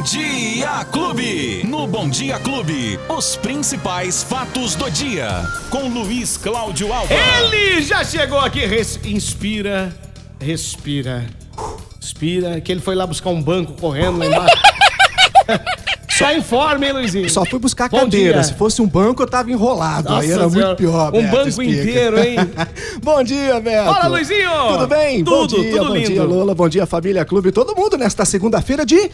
Bom Dia Clube. No Bom Dia Clube, os principais fatos do dia. Com Luiz Cláudio Alba. Ele já chegou aqui. Res- inspira, respira. Inspira, que ele foi lá buscar um banco correndo lá embaixo. Só informe, hein, Luizinho? Só fui buscar Bom cadeira. dia. Se fosse um banco, eu tava enrolado. Aí Nossa era Senhora, muito pior. um Beto, banco explica. inteiro, hein? bom dia, Beto. Fala, Luizinho! Tudo bem? bom Tudo, dia, tudo bom lindo. dia, Lola. Bom dia, família Clube. Todo mundo nesta segunda-feira de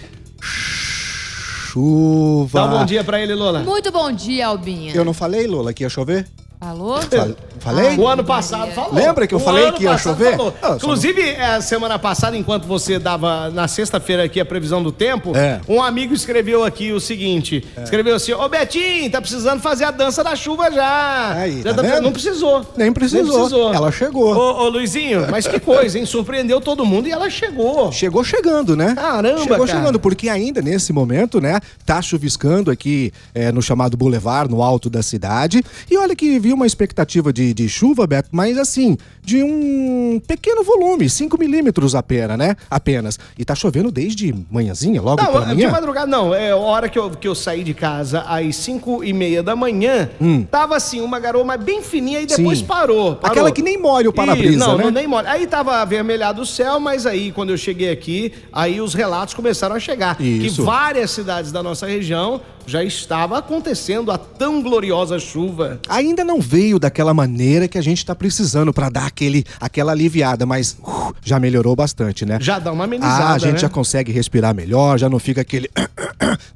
chuva. Dá um bom dia pra ele, Lola. Muito bom dia, Albinha. Eu não falei, Lola, que ia chover? Falou? Fal- Falei? O ano passado falou. Lembra que eu O falei que ia chover? Ah, Inclusive, é, semana passada, enquanto você dava na sexta-feira aqui a previsão do tempo, É. um amigo escreveu aqui o seguinte: escreveu assim: Ô Betinho, tá precisando fazer a dança da chuva já. Aí, já tá vendo? Não precisou. Nem precisou. Ela chegou. Ô, ô, Luizinho, mas que coisa, hein? Surpreendeu todo mundo e ela chegou. Chegou chegando, né? Caramba, Chegou cara. chegando, porque ainda nesse momento, né, tá chuviscando aqui é, no chamado Boulevard, no alto da cidade. E olha que vi uma expectativa de, de chuva, Beto, mas assim, de um pequeno volume, 5 milímetros apenas, né? Apenas. E tá chovendo desde manhãzinha, logo Não, pela de manhã. madrugada não. É a hora que eu, que eu saí de casa, às 5 e meia da manhã, tava assim, uma garoa mas bem fininha e depois Hum. Parou, parou. Aquela que nem molha o para-brisa, Não, né? não, nem molha. Aí tava avermelhado o céu, mas aí quando eu cheguei aqui, aí os relatos começaram a chegar. Isso. Que várias cidades da nossa região já estava acontecendo a tão gloriosa chuva. Ainda não veio daquela maneira que a gente tá precisando pra dar aquele, aquela aliviada, mas uh, já melhorou bastante, né? Já dá uma amenizada, Ah, a gente né? já consegue respirar melhor, já não fica aquele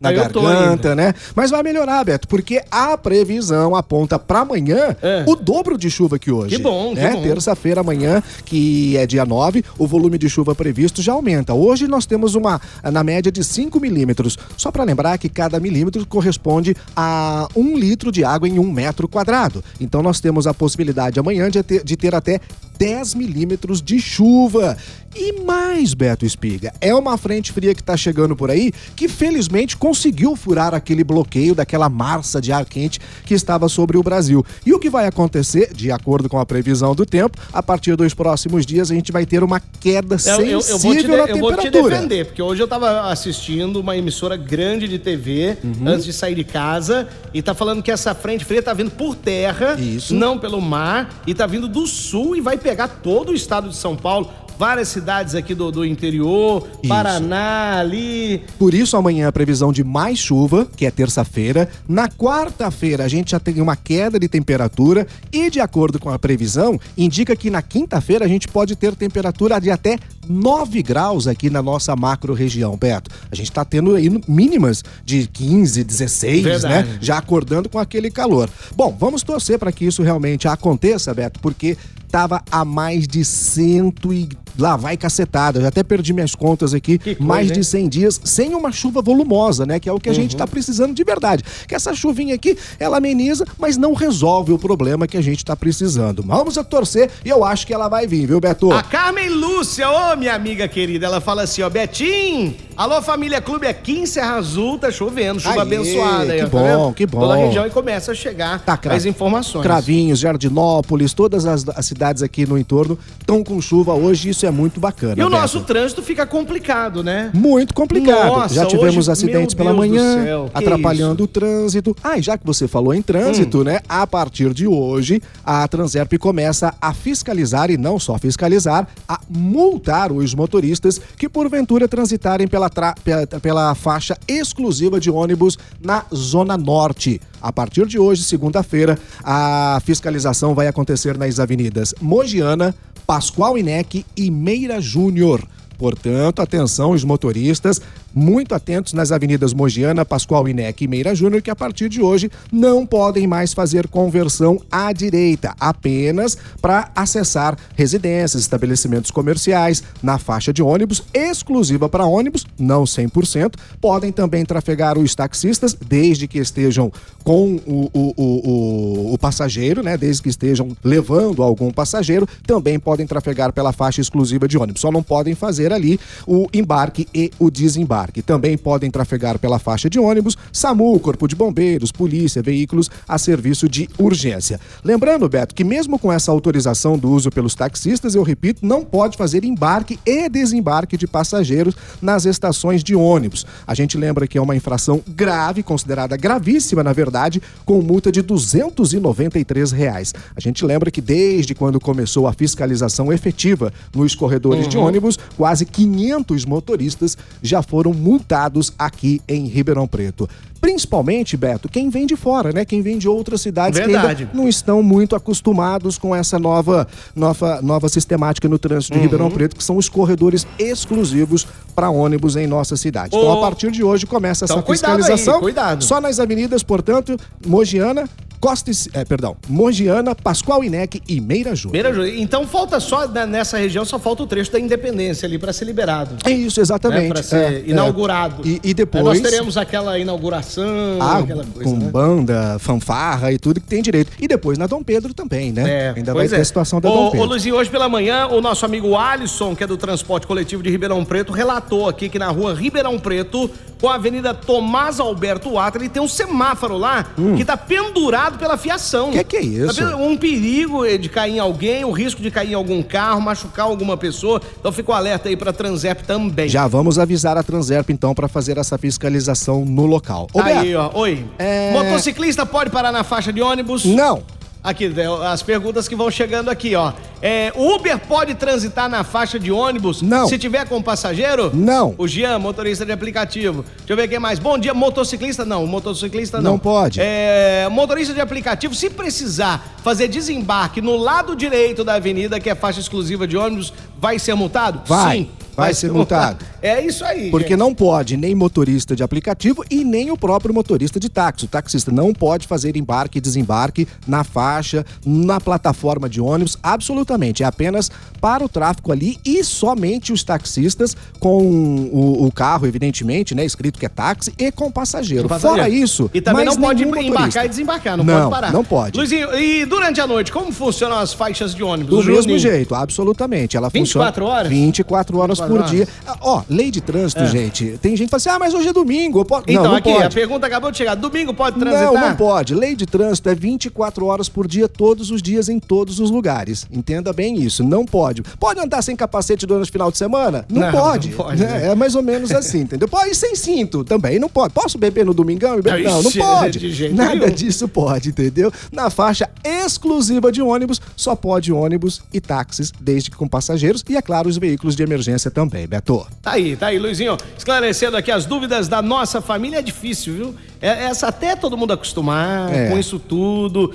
na garganta, né? Mas vai melhorar, Beto, porque a previsão aponta pra amanhã É. o dobro de chuva que hoje. Que bom, que né? bom. Terça-feira amanhã, que é dia 9, o volume de chuva previsto já aumenta. Hoje nós temos uma na média de 5 milímetros. Só pra lembrar que cada milímetro corresponde a um litro de água em um metro quadrado. Então nós temos a possibilidade amanhã de ter, de ter até 10 milímetros de chuva. E mais, Beto Espiga, é uma frente fria que tá chegando por aí que felizmente conseguiu furar aquele bloqueio daquela massa de ar quente que estava sobre o Brasil. E o que vai acontecer, de acordo com a previsão do tempo, a partir dos próximos dias a gente vai ter uma queda Eu, eu- sensível eu vou te, de- na eu vou te defender, porque hoje eu tava assistindo uma emissora grande de TV Uhum. antes de sair de casa e tá falando que essa frente fria tá vindo por terra, Isso. não pelo mar, e tá vindo do sul e vai pegar todo o estado de São Paulo, várias cidades aqui do, do interior, Isso. Paraná, ali. Por isso, amanhã a previsão de mais chuva, que é terça-feira. Na quarta-feira, a gente já tem uma queda de temperatura. E, de acordo com a previsão, indica que na quinta-feira a gente pode ter temperatura de até 9 graus aqui na nossa macro-região, Beto. A gente tá tendo aí mínimas de 15, 16, Verdade. né? Já acordando com aquele calor. Bom, vamos torcer para que isso realmente aconteça, Beto, porque tava a mais de cento e lá vai cacetada. Eu já até perdi minhas contas aqui. Coisa, mais de hein? 100 dias sem uma chuva volumosa, né? Que é o que a Uhum. gente tá precisando de verdade. Que essa chuvinha aqui, ela ameniza, mas não resolve o problema que a gente tá precisando. Vamos a torcer e eu acho que ela vai vir, viu, Beto? A Carmen Lúcia, ô minha amiga querida, ela fala assim, ó, Betim, alô família clube, aqui em Serra Azul tá chovendo, chuva Aê, abençoada. aí, que ó, tá bom, vendo? que bom. Toda a região e começa a chegar Tá, as informações. Cravinhos, Jardinópolis, todas as, as cidades aqui no entorno estão com chuva hoje, isso é muito bacana. E o Beto. nosso trânsito fica complicado, né? Muito complicado. Nossa, já tivemos hoje, acidentes pela Deus manhã, céu, atrapalhando o trânsito. Ah, e já que você falou em trânsito, né? A partir de hoje, a Transerp começa a fiscalizar e não só fiscalizar, a multar os motoristas que porventura transitarem pela, tra- pela faixa exclusiva de ônibus na Zona Norte. A partir de hoje, segunda-feira, a fiscalização vai acontecer nas avenidas Mogiana, Pascoal Inec e Meira Júnior. Portanto, atenção os motoristas, muito atentos nas avenidas Mogiana, Pascoal Inec e Meira Júnior, que a partir de hoje não podem mais fazer conversão à direita, apenas para acessar residências, estabelecimentos comerciais, na faixa de ônibus, exclusiva para ônibus, não 100%. Podem também trafegar os taxistas, desde que estejam com o, o, o, o, passageiro, né? Desde que estejam levando algum passageiro, também podem trafegar pela faixa exclusiva de ônibus. Só não podem fazer ali o embarque e o desembarque. Também podem trafegar pela faixa de ônibus, SAMU, Corpo de Bombeiros, Polícia, veículos a serviço de urgência. Lembrando, Beto, que mesmo com essa autorização do uso pelos taxistas, eu repito, não pode fazer embarque e desembarque de passageiros nas estações de ônibus. A gente lembra que é uma infração grave, considerada gravíssima, na verdade, com multa de 293 reais. A gente lembra que desde quando começou a fiscalização efetiva nos corredores uhum. de ônibus, quase 500 motoristas já foram multados aqui em Ribeirão Preto. Principalmente, Beto, quem vem de fora, né? Quem vem de outras cidades Verdade. que ainda não estão muito acostumados com essa nova, nova, nova sistemática no trânsito de uhum. Ribeirão Preto, que são os corredores exclusivos para ônibus em nossa cidade. Então, a partir de hoje começa essa então, fiscalização. Cuidado aí, cuidado. Só nas avenidas, portanto, Mogiana, Costa, é, perdão, Mogiana, Pascoal Inec e Meira Júnior. Meira Júnior. Então falta só, nessa região, só falta o trecho da Independência ali para ser liberado. É isso, exatamente. Né? Para ser é, inaugurado. É. E, e, depois... Aí nós teremos aquela inauguração, ah, aquela coisa, Com né? banda, fanfarra e tudo que tem direito. E depois na Dom Pedro também, né? É, Ainda vai ter é. a situação da ô, Dom Pedro. Ô Luizinho, hoje pela manhã, o nosso amigo Alisson, que é do transporte coletivo de Ribeirão Preto, relatou aqui que na rua Ribeirão Preto, com a avenida Tomás Alberto Atra, ele tem um semáforo lá hum. que tá pendurado pela fiação. O que, que, é isso? Um perigo de cair em alguém, o risco de cair em algum carro, machucar alguma pessoa. Então fica o alerta aí pra Transerp também. Já vamos avisar a Transerp então para fazer essa fiscalização no local. Ô, aí, ó. Oi. É... Motociclista pode parar na faixa de ônibus? Não. Aqui, é, as perguntas que vão chegando aqui, ó. É, Uber pode transitar na faixa de ônibus? Não. Se tiver com passageiro? Não. O Jean, motorista de aplicativo. Deixa eu ver quem mais. Bom dia, motociclista? Não, motociclista não. Não pode. É, motorista de aplicativo, se precisar fazer desembarque no lado direito da avenida, que é faixa exclusiva de ônibus, vai ser multado? Vai. Sim vai ser multado. É isso aí. Porque gente. não pode nem motorista de aplicativo e nem o próprio motorista de táxi. O taxista não pode fazer embarque e desembarque na faixa, na plataforma de ônibus, absolutamente. É apenas para o tráfego ali e somente os taxistas com o, o carro, evidentemente, né? Escrito que é táxi e com passageiro. passageiro. Fora isso. E também não pode embarcar e desembarcar, não, não pode parar. Não pode. Luizinho, e durante a noite, como funcionam as faixas de ônibus? Do mesmo jeito, absolutamente. Ela 24 funciona horas? 24 horas por dia. Ah, ó, lei de trânsito, é. gente. Tem gente que fala assim: ah, mas hoje é domingo. Posso... Então, não, não aqui, pode. a pergunta acabou de chegar. Domingo pode transitar? Não, não pode. Lei de trânsito é 24 horas por dia, todos os dias, em todos os lugares. Entenda bem isso. Não pode. Pode andar sem capacete durante o final de semana? Não, não pode. Não pode né? É mais ou menos assim, entendeu? Pode ir sem cinto também, não pode. Posso beber no domingão? Não, não pode. Nada nenhum. disso pode, entendeu? Na faixa exclusiva de ônibus, só pode ônibus e táxis, desde que com passageiros e, é claro, os veículos de emergência também, Beto. Tá aí, tá aí, Luizinho. Esclarecendo aqui as dúvidas da nossa família, é difícil, viu? É, essa até todo mundo acostumar é. com isso tudo.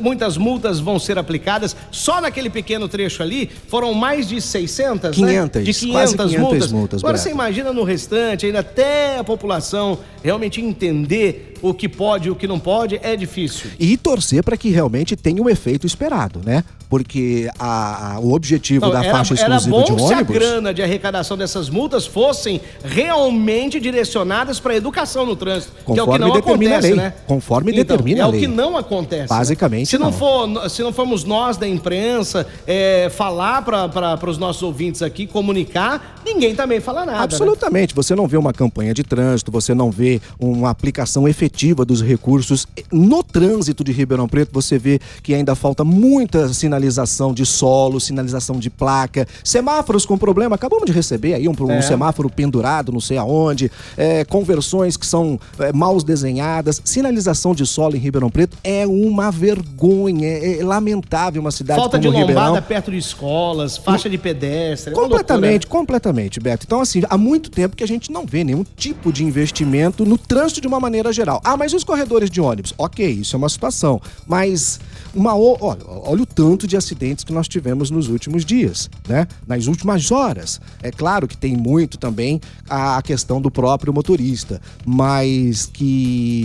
muitas multas vão ser aplicadas. Só naquele pequeno trecho ali foram mais de 600, 500, né? De 500, 500 multas. multas. Agora você imagina no restante, ainda até a população realmente entender o que pode e o que não pode, é difícil. E torcer para que realmente tenha o efeito esperado, né? Porque a, a o objetivo não, da era, faixa exclusiva era bom de ônibus... se a grana de arrecadação dessas multas fossem realmente direcionadas para a educação no trânsito, que é não determina acontece, a lei. né? Conforme então, determina é a lei. É o que não acontece. Né? Basicamente né? se não. não. For, se não formos nós da imprensa é, falar para os nossos ouvintes aqui, comunicar, ninguém também fala nada. Né? Absolutamente. Né? Você não vê uma campanha de trânsito, você não vê uma aplicação efetiva dos recursos. No trânsito de Ribeirão Preto, você vê que ainda falta muita sinalização de solo, sinalização de placa, semáforos com problema. Acabamos de receber aí um, um é. semáforo pendurado, não sei aonde, é, conversões que são é, mal desenhadas, sinalização de solo em Ribeirão Preto é uma vergonha, é, é lamentável uma cidade Falta como de lombada Ribeirão. perto de escolas, faixa de pedestre. É completamente, completamente, Beto. Então, assim, há muito tempo que a gente não vê nenhum tipo de investimento no trânsito de uma maneira geral. Ah, mas os corredores de ônibus? Ok, isso é uma situação. Mas uma olha, olha o tanto de acidentes que nós tivemos nos últimos dias, né? Nas últimas horas. É claro que tem muito também a questão do próprio motorista, mas que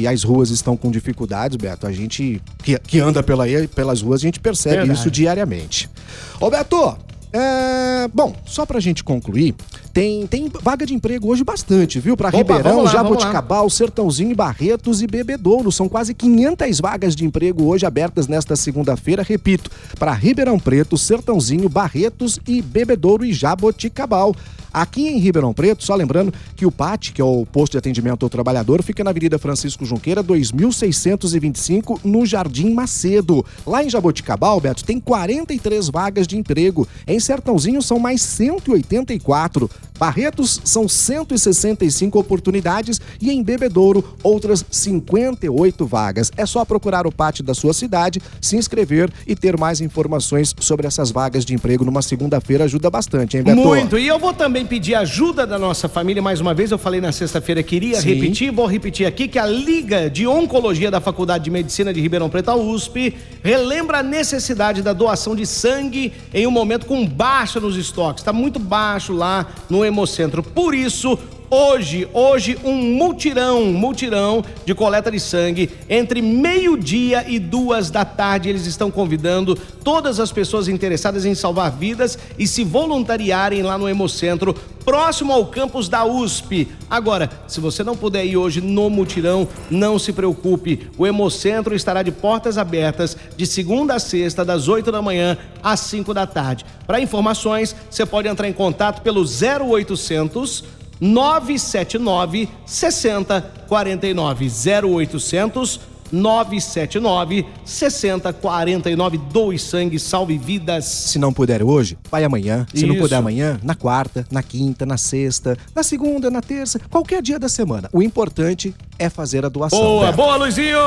as ruas estão com dificuldades, Beto. A gente que, que anda pela, pelas ruas, a gente percebe Verdade. isso diariamente. Ô Beto, é... bom, só pra gente concluir, tem, tem vaga de emprego hoje bastante, viu? Pra Opa, Ribeirão, lá, Jaboticabal, Sertãozinho, Barretos e Bebedouro. São quase 500 vagas de emprego hoje abertas nesta segunda-feira. Repito, para Ribeirão Preto, Sertãozinho, Barretos e Bebedouro e Jaboticabal. Aqui em Ribeirão Preto, só lembrando que o PAT, que é o posto de atendimento ao trabalhador, fica na Avenida Francisco Junqueira, 2625, no Jardim Macedo. Lá em Jaboticabal, Beto, tem 43 vagas de emprego. Em Sertãozinho são mais 184. Barretos são 165 oportunidades e em Bebedouro outras 58 vagas. É só procurar o PAT da sua cidade, se inscrever e ter mais informações sobre essas vagas de emprego numa segunda-feira ajuda bastante, hein, Beto? Muito. E eu vou também pedir ajuda da nossa família mais uma vez. Eu falei na sexta-feira queria Sim. repetir, vou repetir aqui que a Liga de Oncologia da Faculdade de Medicina de Ribeirão Preto, a USP, relembra a necessidade da doação de sangue em um momento com baixa nos estoques. Está muito baixo lá no Hemocentro. Por isso, Hoje, hoje, um mutirão, mutirão de coleta de sangue entre meio-dia e duas da tarde. Eles estão convidando todas as pessoas interessadas em salvar vidas e se voluntariarem lá no Hemocentro, próximo ao campus da USP. Agora, se você não puder ir hoje no mutirão, não se preocupe. O Hemocentro estará de portas abertas de segunda a sexta, das 8 da manhã às 5 da tarde. Para informações, você pode entrar em contato pelo 0800 979 6049 0800 979 6049 Doe sangue, salve vidas. Se não puder hoje, vai amanhã. Se Isso. não puder amanhã, na quarta, na quinta, na sexta, na segunda, na terça, qualquer dia da semana. O importante é fazer a doação. Boa, boa, Luizinho!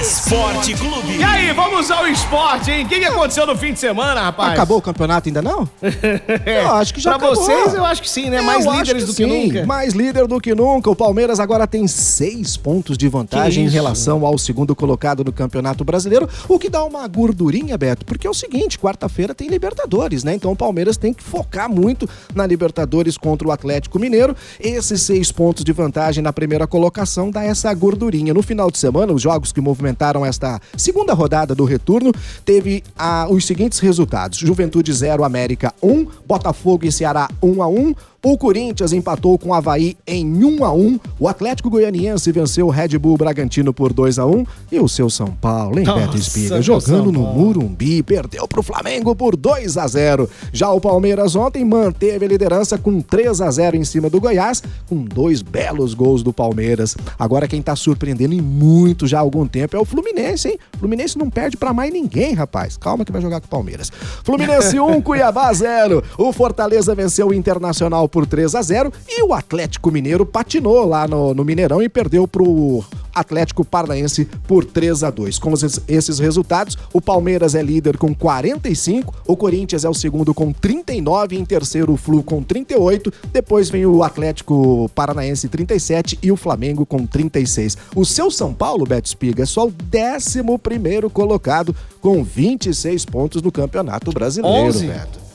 Esporte Clube. E aí, vamos ao esporte, hein? O que, que aconteceu no fim de semana, rapaz? Acabou o campeonato ainda não? eu acho que já pra acabou. vocês, eu acho que sim, né? Mais líderes que do que sim. nunca. Mais líder do que nunca. O Palmeiras agora tem seis pontos de vantagem em relação ao segundo colocado no Campeonato Brasileiro, o que dá uma gordurinha, Beto, porque é o seguinte, quarta-feira tem Libertadores, né? Então o Palmeiras tem que focar muito na Libertadores contra o Atlético Mineiro. Esses seis pontos de vantagem na primeira colocação dá essa gordurinha. No final de semana, os jogos que movimentaram esta segunda rodada do retorno teve ah, os seguintes resultados: Juventude 0, América 1, Botafogo e Ceará 1 a 1, o Corinthians empatou com o Havaí em 1 a 1 O Atlético Goianiense venceu o Red Bull Bragantino por 2 a 1 E o seu São Paulo, hein, Beto Espiga? Jogando no Murumbi, perdeu pro Flamengo por 2 a 0 Já o Palmeiras ontem manteve a liderança com 3 a 0 em cima do Goiás, com dois belos gols do Palmeiras. Agora quem tá surpreendendo em muito já há algum tempo é o Fluminense, hein? Fluminense não perde para mais ninguém, rapaz. Calma que vai jogar com o Palmeiras. Fluminense 1, Cuiabá 0. O Fortaleza venceu o Internacional por 3 a 0 e o Atlético Mineiro patinou lá no, no Mineirão e perdeu pro Atlético Paranaense por 3 a 2. Com esses resultados, o Palmeiras é líder com 45, o Corinthians é o segundo com 39, em terceiro o Flu com 38, depois vem o Atlético Paranaense 37 e o Flamengo com 36. O seu São Paulo, Beto Espiga, é só o 11 primeiro colocado com 26 pontos no Campeonato Brasileiro, 11. Beto.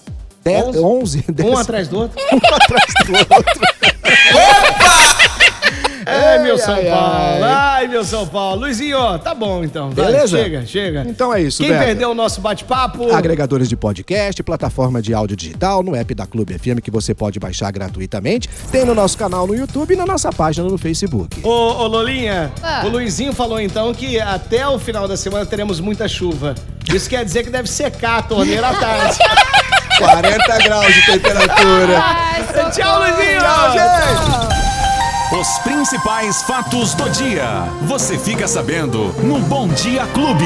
10, 11, 10. Um atrás do outro? um atrás do outro. Opa! Ai, meu São ai, Paulo. Ai. ai. meu São Paulo. Luizinho, tá bom então. Beleza? Vai, chega, chega. Então é isso, Quem Beto. perdeu o nosso bate-papo? Agregadores de podcast, plataforma de áudio digital, no app da Clube FM que você pode baixar gratuitamente. Tem no nosso canal no YouTube e na nossa página no Facebook. Ô, ô Lolinha, ah. o Luizinho falou então que até o final da semana teremos muita chuva. Isso quer dizer que deve secar a torneira à tarde. 40 graus de temperatura. Ai, Tchau, Luizinho. Tchau, gente. Os principais fatos do dia. Você fica sabendo no Bom Dia Clube.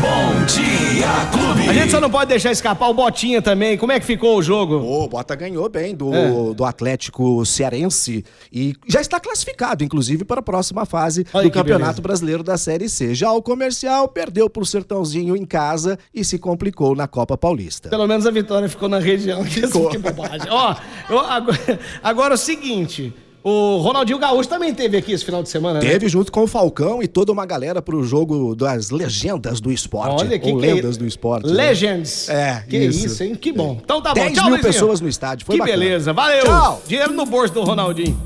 Bom Dia Clube. A gente só não pode deixar escapar o Botinha também. Como é que ficou o jogo? O Bota ganhou bem do, é. do Atlético Cearense e já está classificado, inclusive, para a próxima fase Olha do Campeonato beleza. Brasileiro da Série C. Já o comercial perdeu para o Sertãozinho em casa e se complicou na Copa Paulista. Pelo menos a vitória ficou na região. Ficou. Que bobagem. Ó, agora, agora é o seguinte. O Ronaldinho Gaúcho também teve aqui esse final de semana, né? Teve junto com o Falcão e toda uma galera pro jogo das legendas do esporte. Olha que, ou que lendas é... do esporte. Né? Legends. Né? É, que isso. isso. hein? Que bom. Então tá bom. 10 Tchau, mil Luizinho. pessoas no estádio. Foi que bacana. beleza. Valeu. Tchau. Dinheiro no bolso do Ronaldinho.